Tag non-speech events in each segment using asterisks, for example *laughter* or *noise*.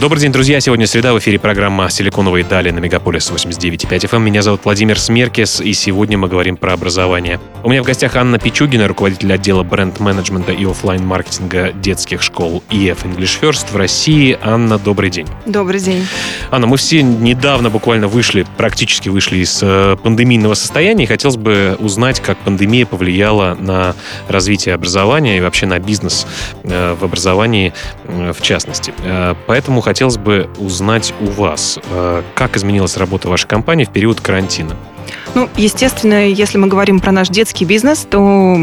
Добрый день, друзья. Сегодня среда. В эфире программа «Силиконовые дали» на Мегаполис 89.5 FM. Эм. Меня зовут Владимир Смеркис, и сегодня мы говорим про образование. У меня в гостях Анна Пичугина, руководитель отдела бренд-менеджмента и офлайн маркетинга детских школ EF English First в России. Анна, добрый день. Добрый день. Анна, мы все недавно буквально вышли, практически вышли из э, пандемийного состояния, и хотелось бы узнать, как пандемия повлияла на развитие образования и вообще на бизнес э, в образовании э, в частности. Поэтому хотелось бы узнать у вас, э, как изменилась работа вашей компании в период карантина? Ну, естественно, если мы говорим про наш детский бизнес, то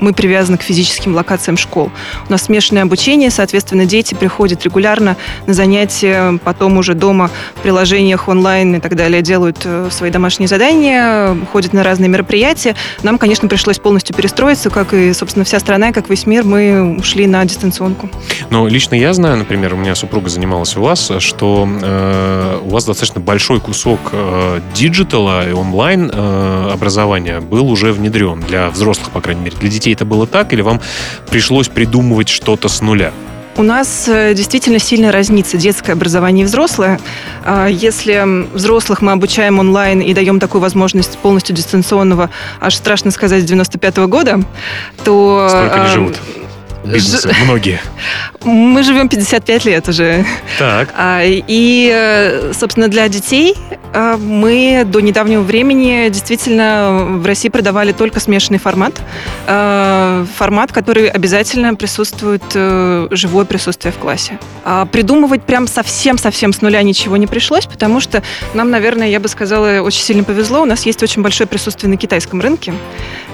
мы привязаны к физическим локациям школ. У нас смешанное обучение, соответственно, дети приходят регулярно на занятия, потом уже дома в приложениях онлайн и так далее делают э, свои домашние задания, ходят на разные мероприятия. Нам, конечно, пришлось полностью перестроиться, как и, собственно, вся страна, как весь мир, мы ушли на дистанционку. Ну, лично я знаю, например, у меня супруга занималась у вас, что э, у вас достаточно большой кусок э, digital а и онлайн э, образования был уже внедрен для взрослых, по крайней мере, для детей детей это было так, или вам пришлось придумывать что-то с нуля? У нас э, действительно сильно разнится детское образование и взрослое. А, если взрослых мы обучаем онлайн и даем такую возможность полностью дистанционного, аж страшно сказать, с 95 -го года, то... Сколько они живут? Бизнеса, многие. *laughs* Мы живем 55 лет уже. Так. А, и, э, собственно, для детей э, мы до недавнего времени действительно в России продавали только смешанный формат. Э, формат, который обязательно присутствует живое присутствие в классе. А придумывать прям совсем-совсем с нуля ничего не пришлось, потому что нам, наверное, я бы сказала, очень сильно повезло. У нас есть очень большое присутствие на китайском рынке.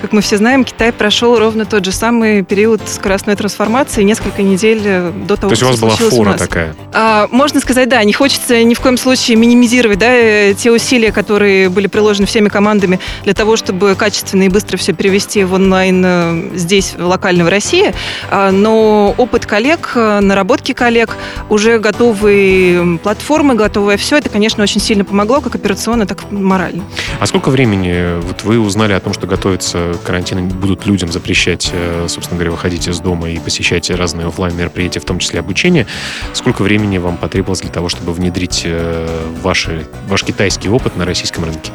Как мы все знаем, Китай прошел ровно тот же самый период скоростной трансформации несколько недель э, до того, То есть у вас была фора такая? А, можно сказать, да. Не хочется ни в коем случае минимизировать да, э, те усилия, которые были приложены всеми командами для того, чтобы качественно и быстро все перевести в онлайн э, здесь, локально в России. А, но опыт коллег, наработки коллег, уже готовые платформы, готовое все, это, конечно, очень сильно помогло, как операционно, так и морально. А сколько времени вот вы узнали о том, что готовится карантин, будут людям запрещать, собственно говоря, выходить из дома и посещаете разные офлайн мероприятия, в том числе обучение. Сколько времени вам потребовалось для того, чтобы внедрить э, ваши, ваш китайский опыт на российском рынке?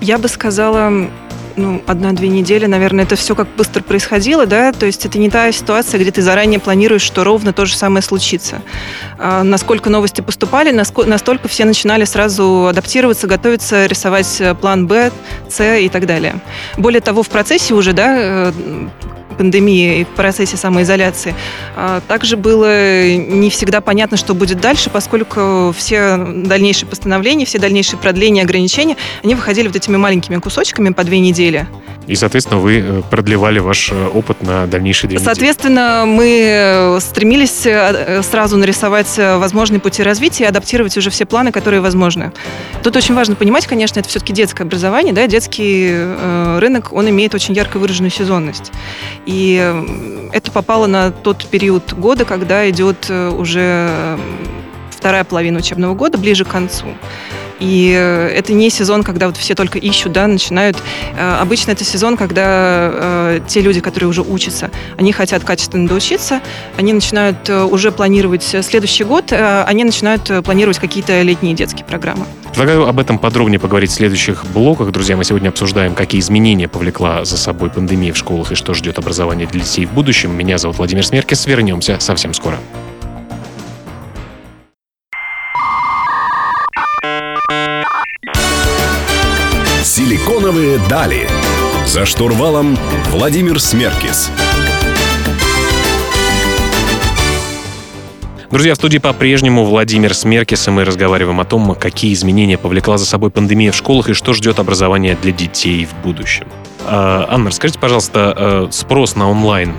Я бы сказала, ну, одна-две недели, наверное, это все как быстро происходило, да, то есть это не та ситуация, где ты заранее планируешь, что ровно то же самое случится. А, насколько новости поступали, настолько все начинали сразу адаптироваться, готовиться, рисовать э, план Б, С и так далее. Более того, в процессе уже, да, э, пандемии и в процессе самоизоляции. А также было не всегда понятно, что будет дальше, поскольку все дальнейшие постановления, все дальнейшие продления, ограничения, они выходили вот этими маленькими кусочками по две недели. И, соответственно, вы э, продлевали ваш э, опыт на дальнейшие две Соответственно, мы э, стремились сразу нарисовать возможные пути развития и адаптировать уже все планы, которые возможны. Тут очень важно понимать, конечно, это все-таки детское образование, да, детский рынок, он имеет очень ярко выраженную сезонность. И это попало на тот период года, когда идет уже вторая половина учебного года, ближе к концу. И э, это не сезон, когда вот все только ищут, да, начинают. Э, обычно это сезон, когда э, те люди, которые уже учатся, они хотят качественно доучиться, они начинают уже планировать следующий год, они начинают планировать какие-то летние детские программы. Предлагаю об этом подробнее поговорить в следующих блоках. Друзья, мы сегодня обсуждаем, какие изменения повлекла за собой пандемия в школах и что ждет образование для детей в будущем. Меня зовут Владимир Смеркис. Вернемся совсем скоро. «Силиконовые дали». За штурвалом Владимир Смеркис. Друзья, в студии по-прежнему Владимир Смеркис, и мы разговариваем о том, какие изменения повлекла за собой пандемия в школах и что ждет образование для детей в будущем. А, Анна, расскажите, пожалуйста, э, спрос на онлайн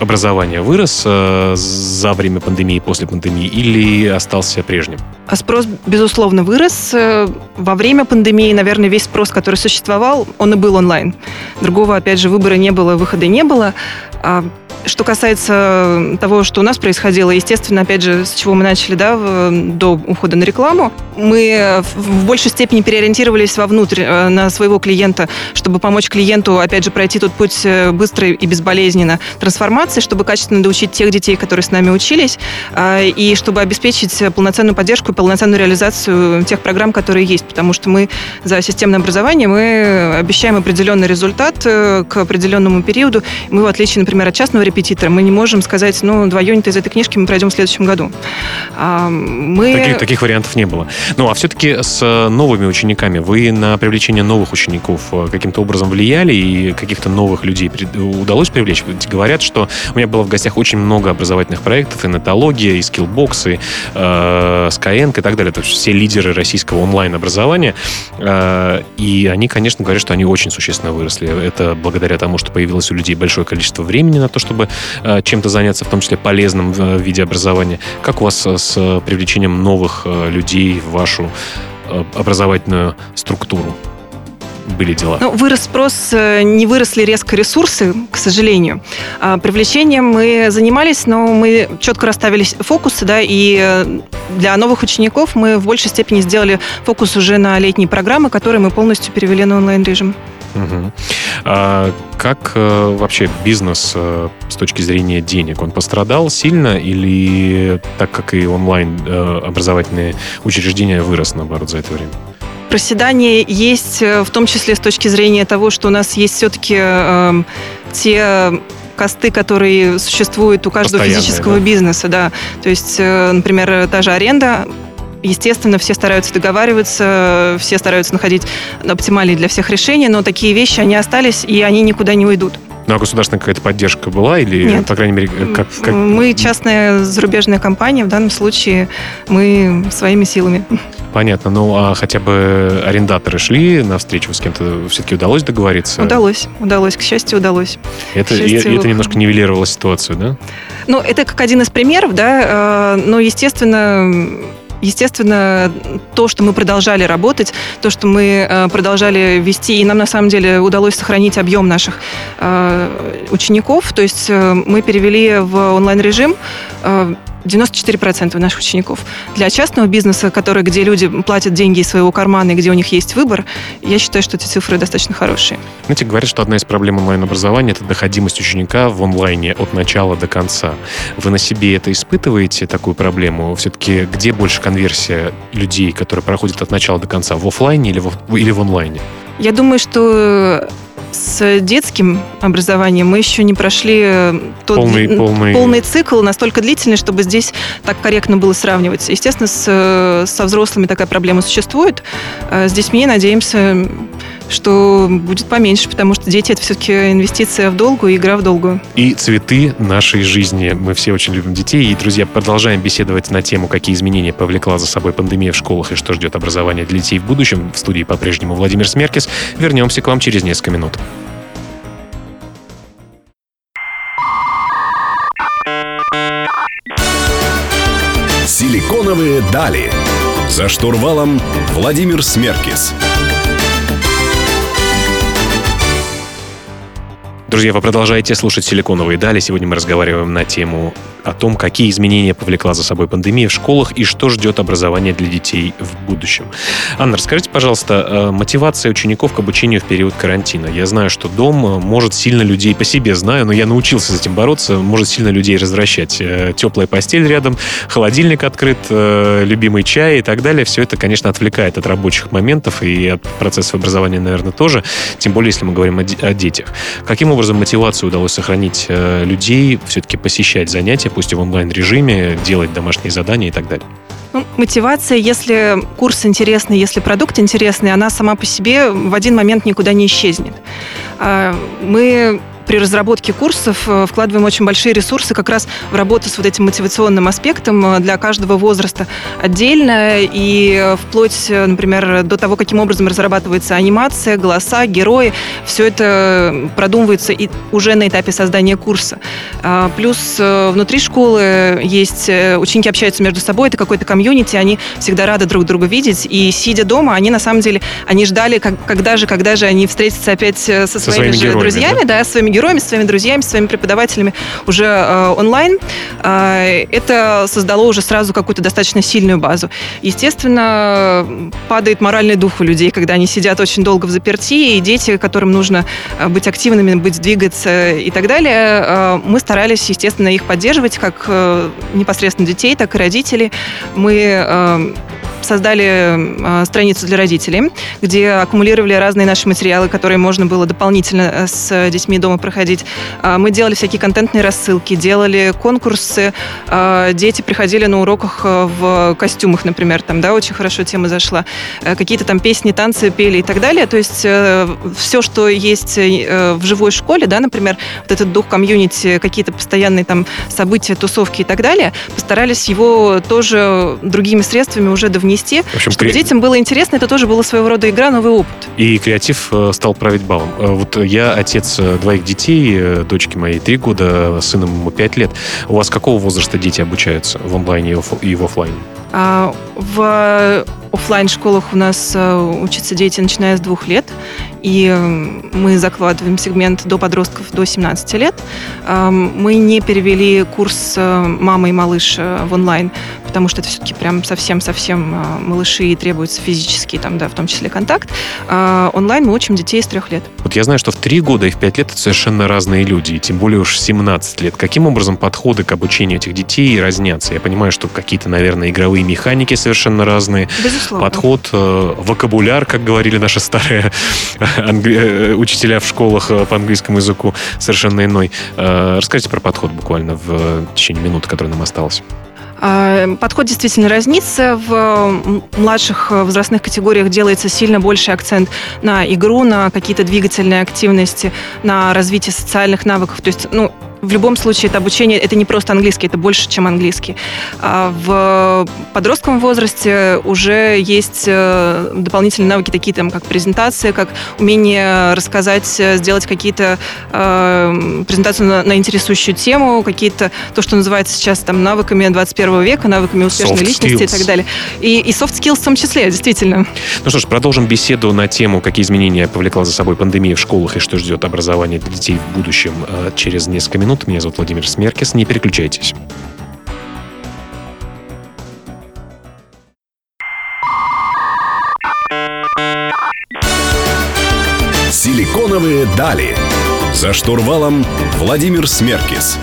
образования вырос э, за время пандемии после пандемии или остался прежним? А спрос, безусловно, вырос. Э, во время пандемии, наверное, весь спрос, который существовал, он и был онлайн. Другого, опять же, выбора не было, выхода не было. А что касается того, что у нас происходило, естественно, опять же, с чего мы начали, да, до ухода на рекламу, мы в большей степени переориентировались вовнутрь э, на своего клиента, чтобы помочь клиенту, опять же, пройти тот путь э, быстро и безболезненно трансформации, чтобы качественно доучить тех детей, которые с нами учились, э, и чтобы обеспечить полноценную поддержку и полноценную реализацию тех программ, которые есть, потому что мы за системное образование мы обещаем определенный результат к определенному периоду. Мы, в отличие, например, от частного репетитора, мы не можем сказать, ну, два юнита из этой книжки мы пройдем в следующем году. А, мы... Таких, таких вариантов не было. Ну, а все-таки с новыми учениками вы на привлечение новых учеников э, каким-то образом влияли и каких-то новых людей удалось привлечь? Говорят, что у меня было в гостях очень много образовательных проектов, и нетология, и скиллбокс, и э, Skyeng и так далее. Это все лидеры российского онлайн-образования. Э, и они, конечно, говорят, что они очень существенно выросли. Это благодаря тому, что появилось у людей большое количество времени на то, чтобы э, чем-то заняться, в том числе полезным в виде образования. Как у вас с привлечением новых людей в вашу образовательную структуру? Были дела? Ну, вырос спрос, э, не выросли резко ресурсы, к сожалению. А, привлечением мы занимались, но мы четко расставили фокусы, да, и э, для новых учеников мы в большей степени сделали фокус уже на летние программы, которые мы полностью перевели на онлайн-режим. Угу. А как э, вообще бизнес э, с точки зрения денег? Он пострадал сильно или так как и онлайн э, образовательные учреждения вырос, наоборот, за это время? Проседание есть э, в том числе с точки зрения того, что у нас есть все-таки э, эм, те косты, которые существуют у каждого физического да? бизнеса, да. То есть, э, например, та же аренда Естественно, все стараются договариваться, все стараются находить оптимальные для всех решения, но такие вещи, они остались, и они никуда не уйдут. Ну, а государственная какая-то поддержка была или, Нет. по крайней мере, как, как... Мы частная зарубежная компания, в данном случае мы своими силами. Понятно. Ну, а хотя бы арендаторы шли на встречу с кем-то? Все-таки удалось договориться? Удалось. Удалось. К счастью, удалось. Это, счастью... И, это немножко нивелировало ситуацию, да? Ну, это как один из примеров, да. Э, но, естественно, Естественно, то, что мы продолжали работать, то, что мы э, продолжали вести, и нам на самом деле удалось сохранить объем наших э, учеников, то есть мы перевели в онлайн-режим 94% наших учеников. Для частного бизнеса, который, где люди платят деньги из своего кармана и где у них есть выбор, я считаю, что эти цифры достаточно хорошие. Знаете, говорят, что одна из проблем онлайн-образования – это доходимость ученика в онлайне от начала до конца. Вы на себе это испытываете, такую проблему? Все-таки где больше конверсия людей, которые проходят от начала до конца? В офлайне или в, или в онлайне? Я думаю, что с детским образованием мы еще не прошли э, тот полный, дли... полный... полный цикл настолько длительный, чтобы здесь так корректно было сравнивать. Естественно, с, э, со взрослыми такая проблема существует. Э, с детьми, надеемся, что будет поменьше, потому что дети это все-таки инвестиция в долгую и игра в долгую. И цветы нашей жизни. Мы все очень любим детей. И, друзья, продолжаем беседовать на тему, какие изменения повлекла за собой пандемия в школах и что ждет образование для детей в будущем. В студии по-прежнему Владимир Смеркис. Вернемся к вам через несколько минут. Силиконовые дали. За штурвалом Владимир Смеркис. Друзья, вы продолжаете слушать «Силиконовые дали». Сегодня мы разговариваем на тему о том, какие изменения повлекла за собой пандемия в школах и что ждет образование для детей в будущем. Анна, расскажите, пожалуйста, э, мотивация учеников к обучению в период карантина. Я знаю, что дом э, может сильно людей, по себе знаю, но я научился с этим бороться, может сильно людей развращать. Э, теплая постель рядом, холодильник открыт, любимый чай и так далее. Все это, конечно, отвлекает от рабочих моментов и от процессов образования, наверное, тоже. Тем более, если мы говорим о, о детях. Каким образом мотивацию удалось сохранить людей все-таки посещать занятия, пусть и в онлайн-режиме, делать домашние задания и так далее? Ну, мотивация, если курс интересный, если продукт интересный, она сама по себе в один момент никуда не исчезнет. А, мы при разработке курсов э, вкладываем очень большие ресурсы как раз в работу с вот этим мотивационным аспектом э, для каждого возраста отдельно и э, вплоть, например, до того, каким образом разрабатывается анимация, голоса, герои. Все это продумывается и уже на этапе создания курса. А, плюс внутри школы есть ученики общаются между собой, это какой-то комьюнити, они всегда рады друг друга видеть, и сидя дома, они на самом деле, они ждали, как, когда же, когда же они встретятся опять со, со своими, своими же героями, друзьями, да? да, своими героями, героями, со своими друзьями, со своими преподавателями уже онлайн. Это создало уже сразу какую-то достаточно сильную базу. Естественно, падает моральный дух у людей, когда они сидят очень долго в заперти, и дети, которым нужно быть активными, быть, двигаться и так далее, мы старались, естественно, их поддерживать, как непосредственно детей, так и родителей. Мы создали э, страницу для родителей, где аккумулировали разные наши материалы, которые можно было дополнительно э, с детьми дома проходить. Э, мы делали всякие контентные рассылки, делали конкурсы. Э, дети приходили на уроках э, в костюмах, например, там, да, очень хорошо тема зашла. Какие-то там песни, танцы пели и так далее. То есть все, что есть в живой школе, да, например, вот этот дух комьюнити, какие-то постоянные там события, тусовки и так далее, постарались его тоже другими средствами уже довнести внести, в общем, чтобы кре... детям было интересно, это тоже было своего рода игра, новый опыт. И креатив э, стал править балом. Э, вот я отец э, двоих детей, дочки моей три года, сыном ему пять лет. У вас какого возраста дети обучаются в онлайне и в офлайне? А, в офлайн школах у нас учатся дети, начиная с двух лет, и мы закладываем сегмент до подростков до 17 лет. Мы не перевели курс «Мама и малыш» в онлайн, потому что это все-таки прям совсем-совсем а, малыши и требуется физический, там, да, в том числе контакт. А онлайн мы учим детей с трех лет. Вот я знаю, что в три года и в пять лет это совершенно разные люди, и тем более уж 17 лет. Каким образом подходы к обучению этих детей разнятся? Я понимаю, что какие-то, наверное, игровые механики совершенно разные. Безусловно. Подход, э, вокабуляр, как говорили наши старые *laughs* англи... Э, учителя в школах э, по английскому языку, совершенно иной. Расскажите про подход буквально в течение минуты, которая нам осталась. А, подход действительно разнится. В младших возрастных категориях делается сильно больше акцент на игру, на какие-то двигательные активности, на развитие социальных навыков. То есть, ну, в любом случае это обучение, это не просто английский, это больше, чем английский. А в подростковом возрасте уже есть э, дополнительные навыки, такие там, как презентация, как умение рассказать, сделать какие-то э, презентацию на, на интересующую тему, какие-то, то, что называется сейчас там навыками 21 века, навыками успешной soft личности skills. и так далее. И, и soft skills в том числе, действительно. Ну что ж, продолжим беседу на тему, какие изменения повлекла за собой пандемия в школах и что ждет образование для детей в будущем э, через несколько минут минут. Меня зовут Владимир Смеркис. Не переключайтесь. Силиконовые дали. За штурвалом Владимир Смеркис.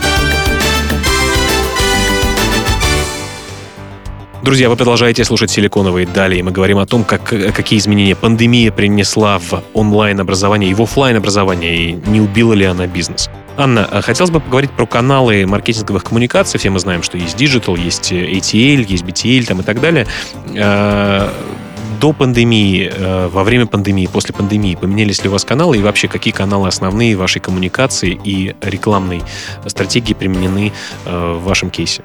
Друзья, вы продолжаете слушать «Силиконовые дали», и мы говорим о том, как, какие изменения пандемия принесла в онлайн-образование и в офлайн образование и не убила ли она бизнес. Анна, а хотелось бы поговорить про каналы маркетинговых коммуникаций. Все мы знаем, что есть Digital, есть ATL, есть BTL там, и так далее. А, до пандемии, э, во время пандемии, после пандемии поменялись ли у вас каналы и вообще какие каналы основные вашей коммуникации и рекламной стратегии применены э, в вашем кейсе?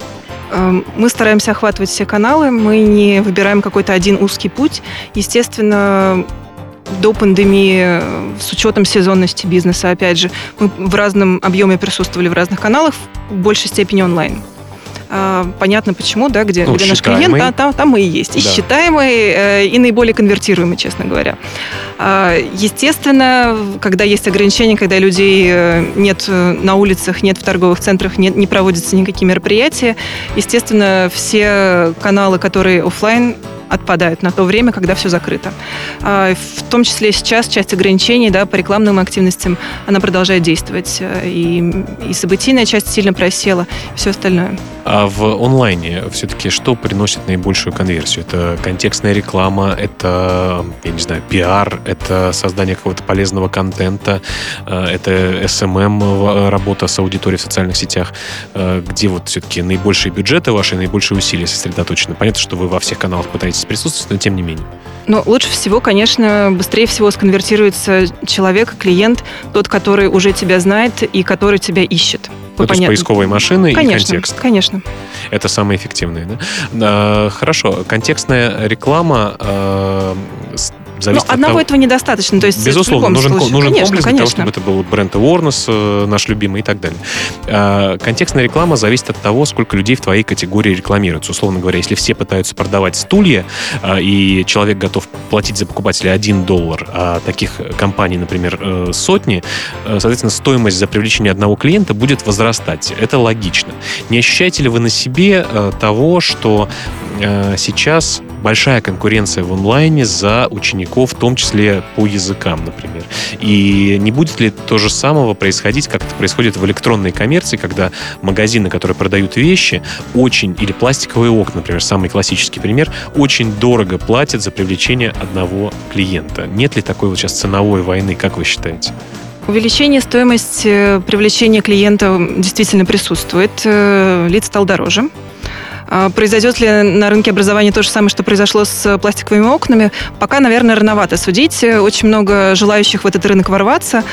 Эм, мы стараемся охватывать все каналы, мы не выбираем какой-то один узкий путь. Естественно, до пандемии, с учетом сезонности бизнеса, опять же, мы в разном объеме присутствовали в разных каналах, в большей степени онлайн. А, понятно почему, да, где, ну, где наш клиент, да, там, там мы и есть. И да. считаемый, э, и наиболее конвертируемый, честно говоря. А, естественно, когда есть ограничения, когда людей э, нет э, на улицах, нет в торговых центрах, нет, не проводятся никакие мероприятия, естественно, все каналы, которые офлайн отпадают на то время, когда все закрыто. А, в том числе сейчас часть ограничений да, по рекламным активностям, она продолжает действовать. Э, и, и событийная часть сильно просела, и все остальное. А в онлайне все-таки что приносит наибольшую конверсию? Это контекстная реклама, это, я не знаю, пиар, это создание какого-то полезного контента, э, это SMM, эм эм, работа с аудиторией в социальных сетях. Э, где вот все-таки наибольшие бюджеты ваши, наибольшие усилия сосредоточены? Понятно, что вы во всех каналах пытаетесь возможность присутствовать, но тем не менее. Ну, лучше всего, конечно, быстрее всего сконвертируется человек, клиент, тот, который уже тебя знает и который тебя ищет. Ну, то есть поисковые машины конечно, и контекст. Конечно. Это самые эффективные, да? А, хорошо. Контекстная реклама а, зависит ну, от одного того... этого недостаточно. То есть Безусловно, нужен, случае. нужен конечно, комплекс конечно. для того, чтобы это был бренд awareness, э, наш любимый и так далее. А, контекстная реклама зависит от того, сколько людей в твоей категории рекламируется. Условно говоря, если все пытаются продавать стулья, а, и человек готов платить за покупателя 1 доллар, а таких компаний, например, э, сотни, э, соответственно, стоимость за привлечение одного клиента будет возрастать. Это логично. Не ощущаете ли вы на себе э, того, что э, сейчас большая конкуренция в онлайне за учеников, в том числе по языкам, например. И не будет ли то же самого происходить, как это происходит в электронной коммерции, когда магазины, которые продают вещи, очень, или пластиковые окна, например, самый классический пример, очень дорого платят за привлечение одного клиента. Нет ли такой вот сейчас ценовой войны, как вы считаете? Увеличение стоимости привлечения клиента действительно присутствует. Э, Лид стал дороже. А Произойдет ли на рынке образования то же самое, что произошло с пластиковыми окнами? Пока, наверное, рановато судить. Очень много желающих в этот рынок ворваться,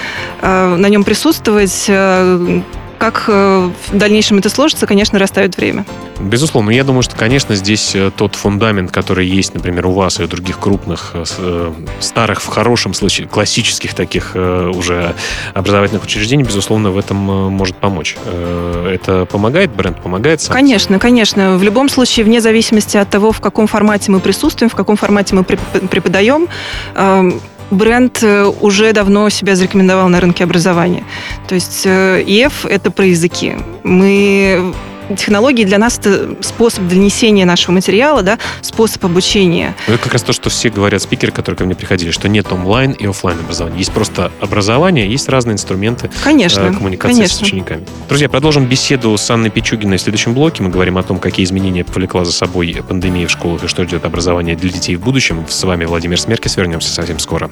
э, на нем присутствовать. Э, Как э, в дальнейшем это сложится, конечно, расставит время. Безусловно, я думаю, что, конечно, здесь э, тот фундамент, который есть, например, у вас и у других крупных, э, э, старых, в хорошем случае, классических таких уже образовательных учреждений, безусловно, в этом может помочь. Это помогает, бренд помогает сам? Конечно, конечно. В любом случае, вне зависимости от того, в каком формате мы присутствуем, в каком формате мы преп- преподаем, эм, бренд уже давно себя зарекомендовал на рынке образования. То есть ИЭФ — это про языки. Мы технологии для нас это способ донесения нашего материала, да, способ обучения. Ну, Это как раз то, что все говорят спикеры, которые ко мне приходили, что нет онлайн и оффлайн образования. Есть просто образование, есть разные инструменты Конечно, э, коммуникации с конечно. учениками. Друзья, продолжим беседу с Анной Пичугиной в следующем блоке. Мы говорим о том, какие изменения повлекла за собой пандемия в школах и что ждет образование для детей в будущем. С вами Владимир Смеркис. Вернемся совсем скоро.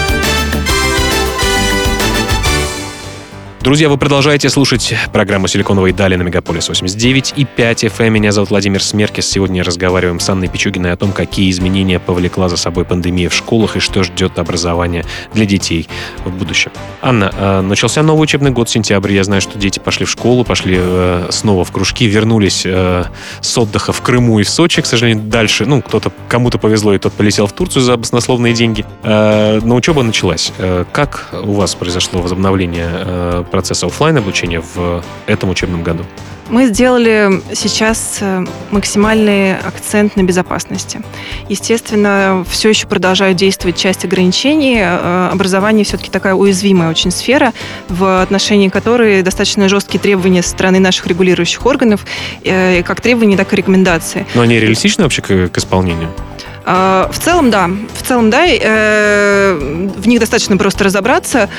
Друзья, вы продолжаете слушать программу «Силиконовые дали» на Мегаполис 89 и 5 FM. Меня зовут Владимир Смеркис. Сегодня разговариваем с Анной Пичугиной о том, какие изменения повлекла за собой пандемия в школах и что ждет образование для детей в будущем. Анна, э, начался новый учебный год, сентябрь. Я знаю, что дети пошли в школу, пошли э, снова в кружки, вернулись э, с отдыха в Крыму и в Сочи. К сожалению, дальше, ну, кто-то, кому-то повезло, и тот полетел в Турцию за баснословные деньги. Э, Но учеба началась. Как у вас произошло возобновление процесса оффлайн обучения в этом учебном году? Мы сделали сейчас э, максимальный акцент на безопасности. Естественно, все еще продолжают действовать часть ограничений. Э, Образование все-таки такая уязвимая очень сфера, в отношении которой достаточно жесткие требования со стороны наших регулирующих органов, э, как требования, так и рекомендации. Но они реалистичны вообще к, к исполнению? В целом, да. В целом, да. В них достаточно просто разобраться.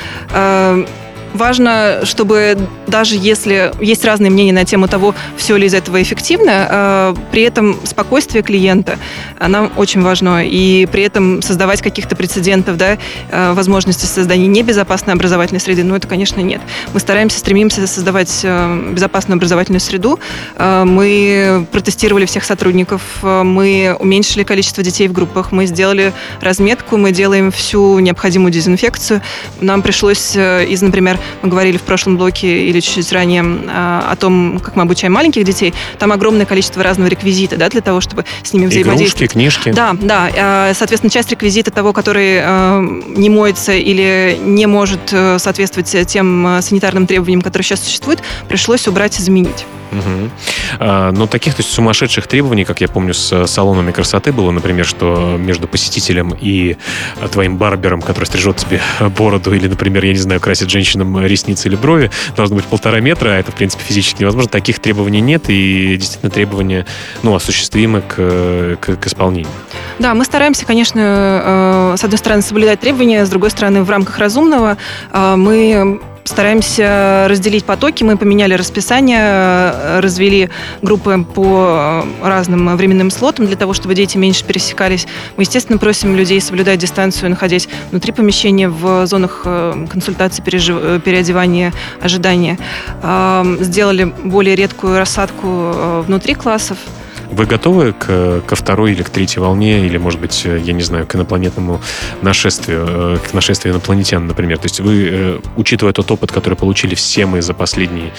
Важно, чтобы даже если есть разные мнения на тему того, все ли из этого эффективно, а, при этом спокойствие клиента нам очень важно. И при этом создавать каких-то прецедентов, да, а, возможности создания небезопасной образовательной среды, ну, это, конечно, нет. Мы стараемся, стремимся создавать а, безопасную образовательную среду. Мы протестировали всех сотрудников, мы уменьшили количество детей в группах, мы сделали разметку, мы делаем всю необходимую дезинфекцию. Нам пришлось э, из, например, мы говорили в прошлом блоке или чуть-чуть ранее а, о том, как мы обучаем маленьких детей. Там огромное количество разного реквизита, да, для того, чтобы с ними Игрушки, взаимодействовать. книжки? Да, да. э, Соответственно, часть реквизита того, который э, не моется или не может э, соответствовать тем э, санитарным требованиям, которые сейчас существуют, пришлось убрать и заменить. А, но таких то есть, сумасшедших требований, как я помню, с э, салонами красоты было, например, что между посетителем и э, твоим барбером, который стрижет тебе бороду, или, например, я не знаю, красит женщинам ресницы или брови, должно быть полтора метра, а это, в принципе, физически невозможно. Таких требований нет, и действительно требования ну, осуществимы к, э, к, к исполнению. Да, мы стараемся, конечно, э, с одной стороны, соблюдать требования, с другой стороны, в рамках разумного э, мы стараемся разделить потоки. Мы поменяли расписание, э, развели группы по э, разным временным слотам для того, чтобы дети меньше пересекались. Мы, естественно, просим людей соблюдать дистанцию, находясь внутри помещения, в зонах э, консультации, переодевания, ожидания. Э, Сделали более редкую рассадку внутри классов. Вы готовы к, ко второй или к третьей волне, или, может быть, я не знаю, к инопланетному нашествию, к нашествию инопланетян, например? То есть вы, учитывая тот опыт, который получили все мы за последние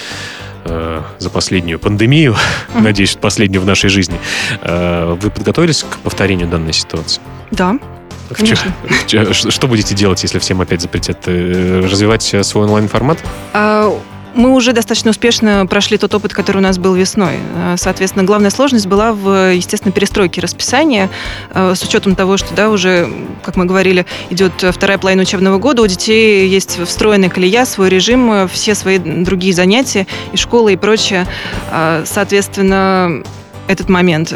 за последнюю пандемию, mm-hmm. надеюсь, последнюю в нашей жизни, вы подготовились к повторению данной ситуации? Да, Конечно. Что будете делать, если всем опять запретят? Э, развивать свой онлайн-формат? Мы уже достаточно успешно прошли тот опыт, который у нас был весной. А, соответственно, главная сложность была в, естественно, перестройке расписания, а, с учетом того, что, да, уже, как мы говорили, идет вторая половина учебного года, у детей есть встроенная колея, свой режим, все свои другие занятия, и школа, и прочее. Соответственно, этот момент.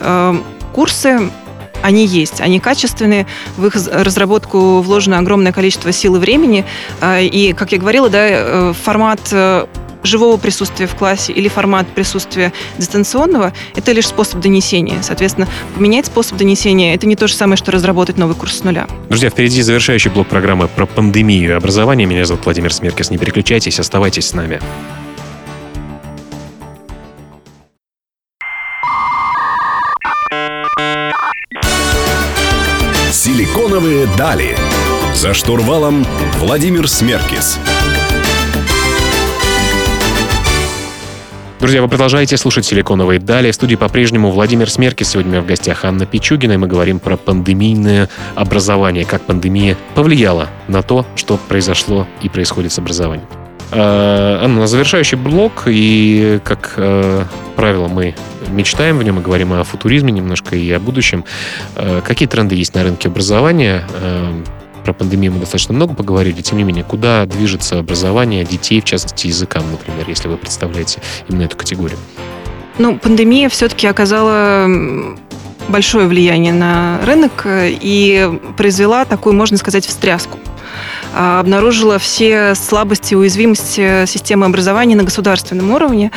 Курсы они есть, они качественные, в их разработку вложено огромное количество сил и времени, и, как я говорила, да, э, формат э, живого присутствия в классе или формат присутствия дистанционного – это лишь способ донесения. Соответственно, поменять способ донесения – это не то же самое, что разработать новый курс с нуля. Друзья, впереди завершающий блок программы про пандемию и образование. Меня зовут Владимир Смеркис. Не переключайтесь, оставайтесь с нами. Силиконовые дали. За штурвалом Владимир Смеркис. Друзья, вы продолжаете слушать «Силиконовые дали». В студии по-прежнему Владимир Смеркис. Сегодня у в гостях Анна Пичугина, и мы говорим про пандемийное образование, как пандемия повлияла на то, что произошло и происходит с образованием. Э, Анна, на завершающий блок, и, как э, правило, мы мечтаем в нем и говорим о футуризме немножко и о будущем. Э, какие тренды есть на рынке образования? Про пандемию мы достаточно много поговорили. Тем не менее, куда движется образование детей, в частности, языкам, например, если вы представляете именно эту категорию? Ну, пандемия все-таки оказала большое влияние на рынок и произвела такую, можно сказать, встряску. А, обнаружила все слабости и уязвимости системы образования на государственном уровне.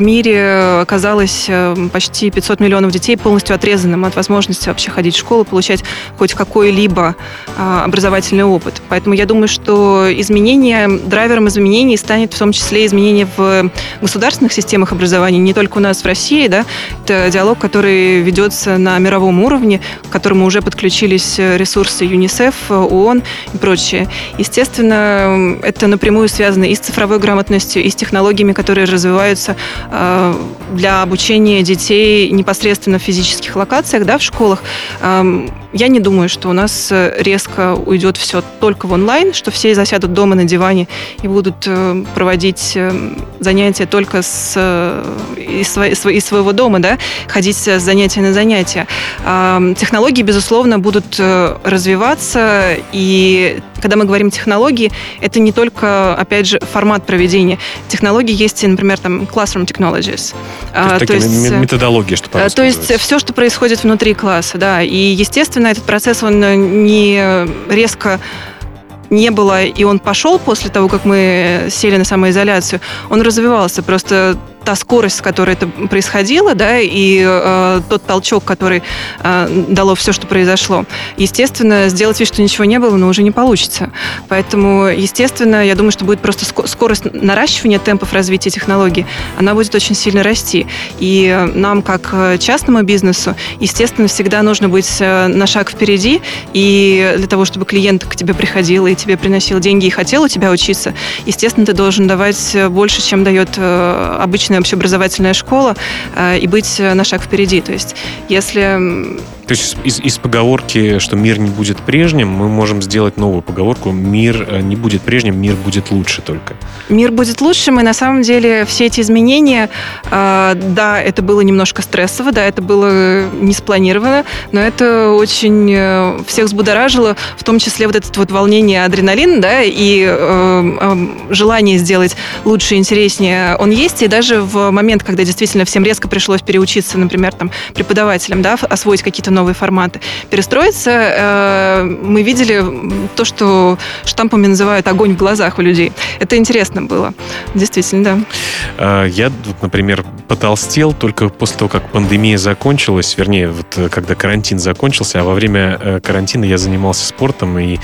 В мире оказалось э, почти 500 миллионов детей полностью отрезанным от возможности вообще ходить в школу, получать хоть какой-либо а, образовательный опыт. Поэтому я думаю, что изменение, драйвером изменений станет в том числе изменение в государственных системах образования, не только у нас в России. Да? Это диалог, который ведется на мировом уровне, к которому уже подключились ресурсы ЮНИСЕФ, ООН и прочее. Естественно, это напрямую связано и с цифровой грамотностью, и с технологиями, которые развиваются Э, для обучения детей непосредственно в физических локациях, да, в школах, эм, я не думаю, что у нас резко уйдет все только в онлайн, что все засядут дома на диване и будут э, проводить э, занятия только с, из, из своего дома, да, ходить с занятия на занятия. Эм, технологии, безусловно, будут развиваться, и когда мы говорим технологии, это не только, опять же, формат проведения. Технологии есть, например, там, classroom technologies. То есть, то есть методологии, что э, То есть все, что происходит внутри класса, да. И, естественно, этот процесс, он не резко не было, и он пошел после того, как мы сели на самоизоляцию, он развивался. Просто та скорость, с которой это происходило, да, и э, тот толчок, который э, дало все, что произошло. Естественно, сделать вид, что ничего не было, но уже не получится. Поэтому, естественно, я думаю, что будет просто скорость наращивания темпов развития технологий, она будет очень сильно расти. И нам, как частному бизнесу, естественно, всегда нужно быть э, на шаг впереди, и для того, чтобы клиент к тебе приходил и тебе приносил деньги и хотел у тебя учиться, естественно, ты должен давать больше, чем дает э, обычный отличная общеобразовательная школа э, и быть на шаг впереди. То есть, если то есть из, из поговорки, что мир не будет прежним, мы можем сделать новую поговорку «мир э, не будет прежним, мир будет лучше только». Мир будет лучшим, и на самом деле все эти изменения, э, да, это было немножко стрессово, да, это было не спланировано, но это очень э, всех взбудоражило, в том числе вот это вот волнение адреналин, да, и э, э, желание сделать лучше интереснее, он есть, и даже в момент, когда действительно всем резко пришлось переучиться, например, там, преподавателям, да, освоить какие-то новые форматы. Перестроиться э, мы видели то, что штампами называют огонь в глазах у людей. Это интересно было. Действительно, да. А, я, например, потолстел только после того, как пандемия закончилась, вернее, вот э, когда карантин закончился, а во время э, карантина я занимался спортом и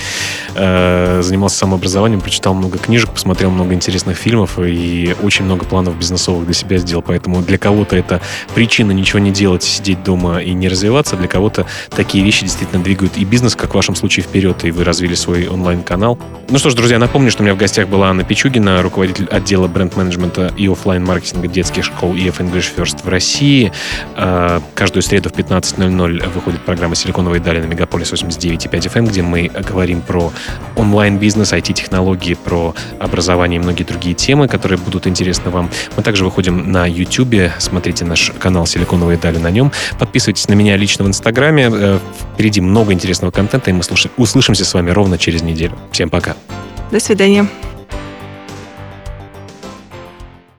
э, занимался самообразованием, прочитал много книжек, посмотрел много интересных фильмов и очень много планов бизнесовых для себя сделал. Поэтому для кого-то это причина ничего не делать, сидеть дома и не развиваться, для кого-то такие вещи действительно двигают и бизнес, как в вашем случае, вперед, и вы развили свой онлайн-канал. Ну что ж, друзья, напомню, что у меня в гостях была Анна Пичугина, руководитель отдела бренд-менеджмента и офлайн маркетинга детских школ EF English First в России. А, каждую среду в 15.00 выходит программа «Силиконовые дали» на Мегаполис 89.5 FM, где мы говорим про онлайн-бизнес, IT-технологии, про образование и многие другие темы, которые будут интересны вам. Мы также выходим на YouTube, смотрите наш канал «Силиконовые дали» на нем. Подписывайтесь на меня лично в Инстаграме. Э, впереди много интересного контента, и мы услышимся с вами ровно через неделю. Всем пока. До свидания.